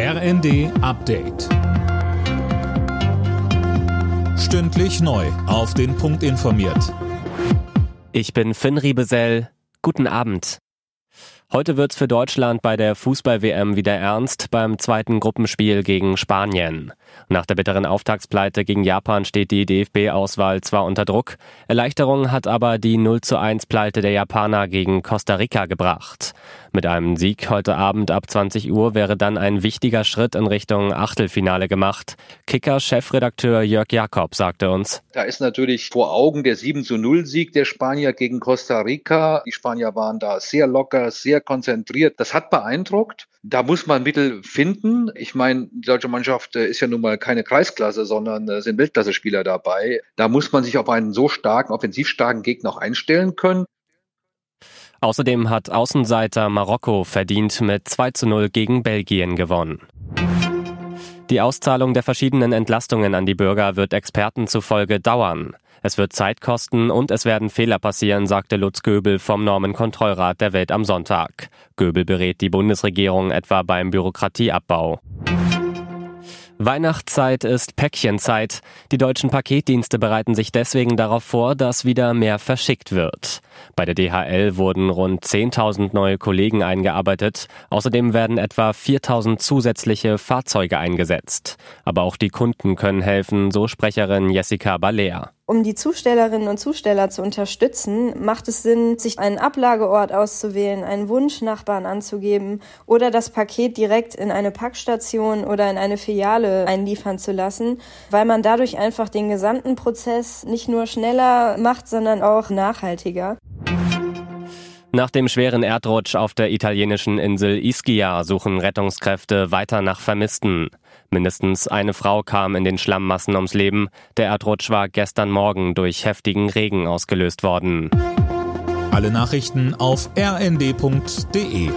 RND Update. Stündlich neu. Auf den Punkt informiert. Ich bin Finn Riebesell. Guten Abend. Heute wird's für Deutschland bei der Fußball-WM wieder ernst beim zweiten Gruppenspiel gegen Spanien. Nach der bitteren Auftaktspleite gegen Japan steht die DFB-Auswahl zwar unter Druck, Erleichterung hat aber die 0 zu 1 Pleite der Japaner gegen Costa Rica gebracht. Mit einem Sieg heute Abend ab 20 Uhr wäre dann ein wichtiger Schritt in Richtung Achtelfinale gemacht. Kicker-Chefredakteur Jörg Jakob sagte uns. Da ist natürlich vor Augen der 7 zu 0 Sieg der Spanier gegen Costa Rica. Die Spanier waren da sehr locker, sehr konzentriert. Das hat beeindruckt. Da muss man Mittel finden. Ich meine, die deutsche Mannschaft äh, ist ja nun mal keine Kreisklasse, sondern äh, sind Weltklasse-Spieler dabei. Da muss man sich auf einen so starken, offensiv starken Gegner auch einstellen können. Außerdem hat Außenseiter Marokko verdient mit 2 zu 0 gegen Belgien gewonnen. Die Auszahlung der verschiedenen Entlastungen an die Bürger wird Experten zufolge dauern. Es wird Zeit kosten und es werden Fehler passieren, sagte Lutz Göbel vom Normenkontrollrat der Welt am Sonntag. Göbel berät die Bundesregierung etwa beim Bürokratieabbau. Weihnachtszeit ist Päckchenzeit. Die deutschen Paketdienste bereiten sich deswegen darauf vor, dass wieder mehr verschickt wird. Bei der DHL wurden rund 10.000 neue Kollegen eingearbeitet. Außerdem werden etwa 4.000 zusätzliche Fahrzeuge eingesetzt. Aber auch die Kunden können helfen, so Sprecherin Jessica Balea. Um die Zustellerinnen und Zusteller zu unterstützen, macht es Sinn, sich einen Ablageort auszuwählen, einen Wunschnachbarn anzugeben oder das Paket direkt in eine Packstation oder in eine Filiale einliefern zu lassen, weil man dadurch einfach den gesamten Prozess nicht nur schneller macht, sondern auch nachhaltiger. Nach dem schweren Erdrutsch auf der italienischen Insel Ischia suchen Rettungskräfte weiter nach Vermissten. Mindestens eine Frau kam in den Schlammmassen ums Leben. Der Erdrutsch war gestern Morgen durch heftigen Regen ausgelöst worden. Alle Nachrichten auf rnd.de